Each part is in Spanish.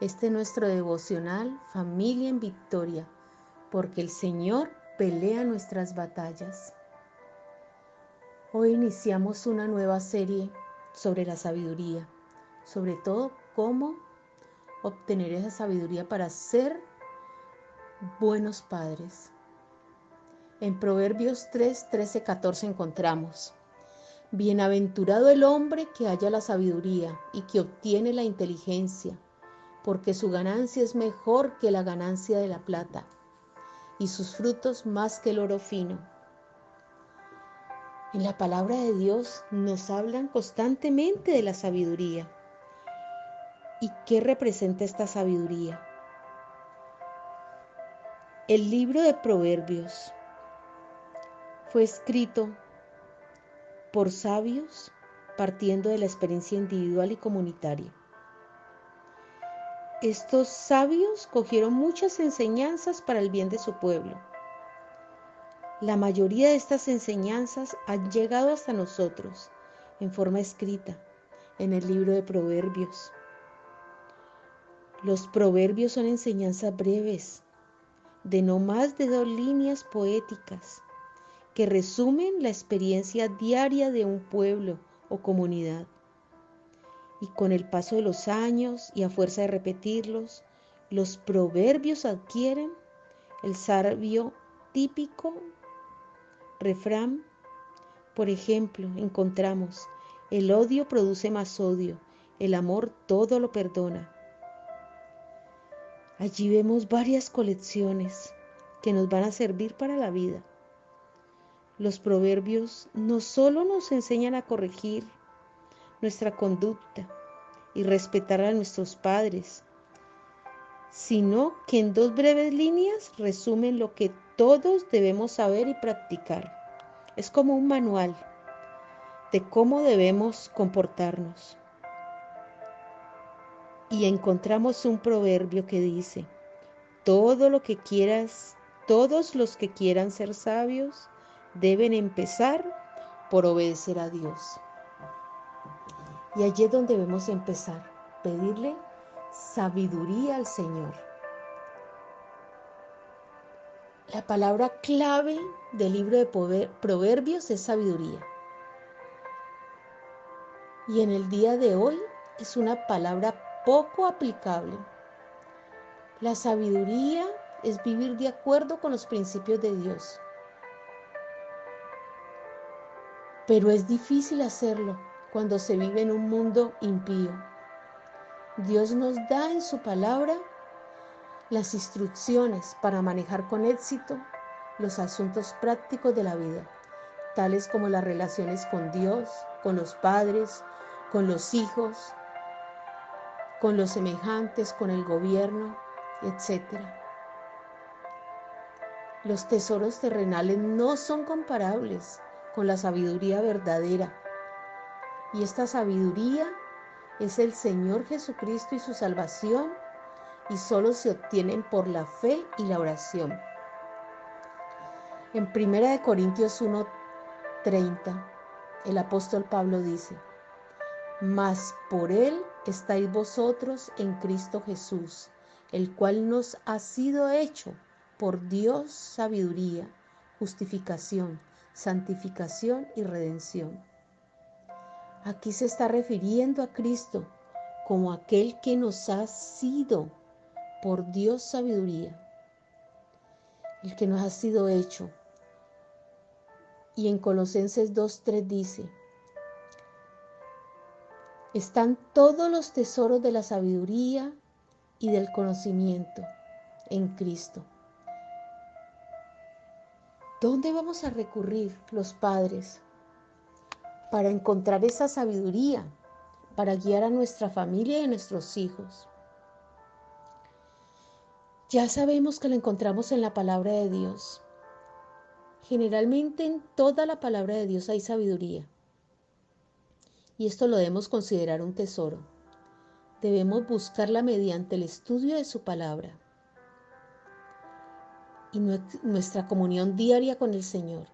Este es nuestro devocional Familia en Victoria, porque el Señor pelea nuestras batallas. Hoy iniciamos una nueva serie sobre la sabiduría, sobre todo cómo obtener esa sabiduría para ser buenos padres. En Proverbios 3, 13, 14 encontramos, Bienaventurado el hombre que haya la sabiduría y que obtiene la inteligencia porque su ganancia es mejor que la ganancia de la plata, y sus frutos más que el oro fino. En la palabra de Dios nos hablan constantemente de la sabiduría. ¿Y qué representa esta sabiduría? El libro de Proverbios fue escrito por sabios partiendo de la experiencia individual y comunitaria. Estos sabios cogieron muchas enseñanzas para el bien de su pueblo. La mayoría de estas enseñanzas han llegado hasta nosotros en forma escrita en el libro de Proverbios. Los proverbios son enseñanzas breves, de no más de dos líneas poéticas, que resumen la experiencia diaria de un pueblo o comunidad y con el paso de los años y a fuerza de repetirlos, los proverbios adquieren el sabio típico refrán. Por ejemplo, encontramos, el odio produce más odio, el amor todo lo perdona. Allí vemos varias colecciones que nos van a servir para la vida. Los proverbios no solo nos enseñan a corregir nuestra conducta y respetar a nuestros padres, sino que en dos breves líneas resumen lo que todos debemos saber y practicar. Es como un manual de cómo debemos comportarnos. Y encontramos un proverbio que dice, todo lo que quieras, todos los que quieran ser sabios, deben empezar por obedecer a Dios. Y allí es donde debemos empezar, pedirle sabiduría al Señor. La palabra clave del libro de Proverbios es sabiduría. Y en el día de hoy es una palabra poco aplicable. La sabiduría es vivir de acuerdo con los principios de Dios. Pero es difícil hacerlo cuando se vive en un mundo impío. Dios nos da en su palabra las instrucciones para manejar con éxito los asuntos prácticos de la vida, tales como las relaciones con Dios, con los padres, con los hijos, con los semejantes, con el gobierno, etc. Los tesoros terrenales no son comparables con la sabiduría verdadera y esta sabiduría es el Señor Jesucristo y su salvación y solo se obtienen por la fe y la oración. En 1 Corintios 1:30, el apóstol Pablo dice, Mas por Él estáis vosotros en Cristo Jesús, el cual nos ha sido hecho por Dios sabiduría, justificación, santificación y redención Aquí se está refiriendo a Cristo como aquel que nos ha sido por Dios sabiduría, el que nos ha sido hecho. Y en Colosenses 2.3 dice, están todos los tesoros de la sabiduría y del conocimiento en Cristo. ¿Dónde vamos a recurrir los padres para encontrar esa sabiduría, para guiar a nuestra familia y a nuestros hijos. Ya sabemos que la encontramos en la palabra de Dios. Generalmente en toda la palabra de Dios hay sabiduría. Y esto lo debemos considerar un tesoro. Debemos buscarla mediante el estudio de su palabra y nuestra comunión diaria con el Señor.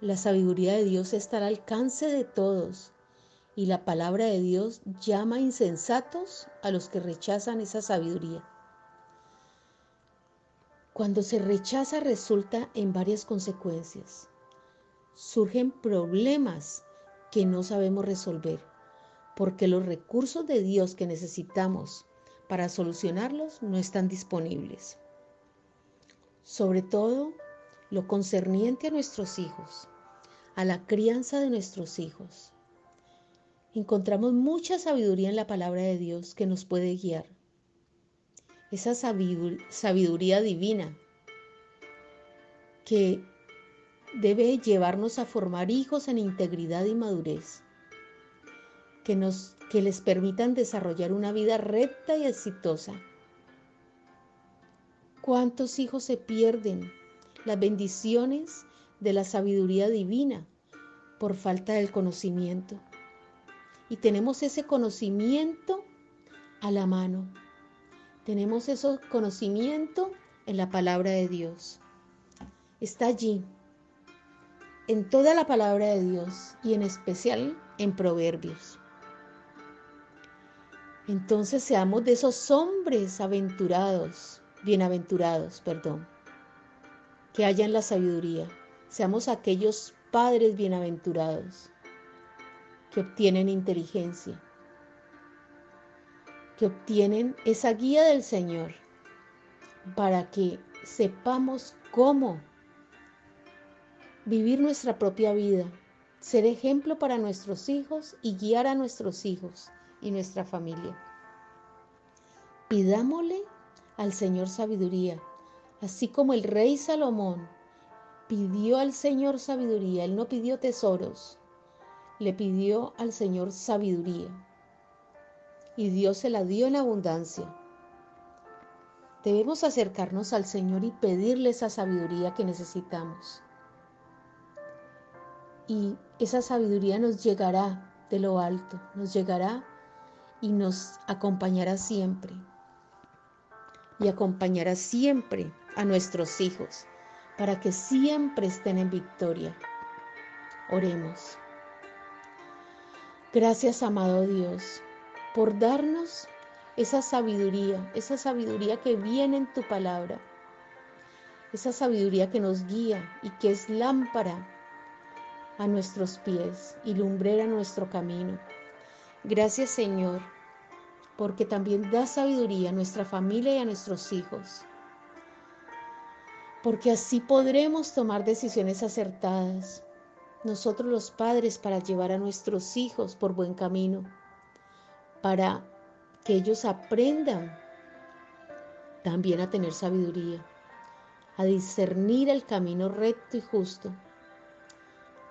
La sabiduría de Dios está al alcance de todos y la palabra de Dios llama insensatos a los que rechazan esa sabiduría. Cuando se rechaza resulta en varias consecuencias. Surgen problemas que no sabemos resolver porque los recursos de Dios que necesitamos para solucionarlos no están disponibles. Sobre todo lo concerniente a nuestros hijos, a la crianza de nuestros hijos encontramos mucha sabiduría en la palabra de Dios que nos puede guiar. Esa sabiduría divina que debe llevarnos a formar hijos en integridad y madurez, que, nos, que les permitan desarrollar una vida recta y exitosa. ¿Cuántos hijos se pierden las bendiciones de la sabiduría divina por falta del conocimiento? y tenemos ese conocimiento a la mano. Tenemos ese conocimiento en la palabra de Dios. Está allí, en toda la palabra de Dios y en especial en Proverbios. Entonces seamos de esos hombres aventurados, bienaventurados, perdón, que hayan la sabiduría. Seamos aquellos padres bienaventurados que obtienen inteligencia, que obtienen esa guía del Señor para que sepamos cómo vivir nuestra propia vida, ser ejemplo para nuestros hijos y guiar a nuestros hijos y nuestra familia. Pidámosle al Señor sabiduría, así como el rey Salomón pidió al Señor sabiduría, él no pidió tesoros, le pidió al Señor sabiduría y Dios se la dio en abundancia. Debemos acercarnos al Señor y pedirle esa sabiduría que necesitamos. Y esa sabiduría nos llegará de lo alto, nos llegará y nos acompañará siempre. Y acompañará siempre a nuestros hijos para que siempre estén en victoria. Oremos. Gracias, amado Dios, por darnos esa sabiduría, esa sabiduría que viene en tu palabra, esa sabiduría que nos guía y que es lámpara a nuestros pies y lumbrera nuestro camino. Gracias, Señor, porque también da sabiduría a nuestra familia y a nuestros hijos, porque así podremos tomar decisiones acertadas nosotros los padres para llevar a nuestros hijos por buen camino, para que ellos aprendan también a tener sabiduría, a discernir el camino recto y justo.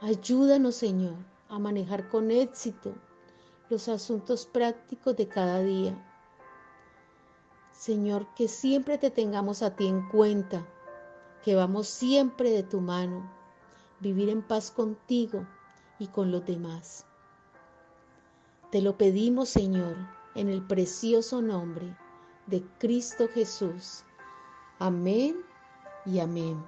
Ayúdanos, Señor, a manejar con éxito los asuntos prácticos de cada día. Señor, que siempre te tengamos a ti en cuenta, que vamos siempre de tu mano vivir en paz contigo y con los demás. Te lo pedimos, Señor, en el precioso nombre de Cristo Jesús. Amén y amén.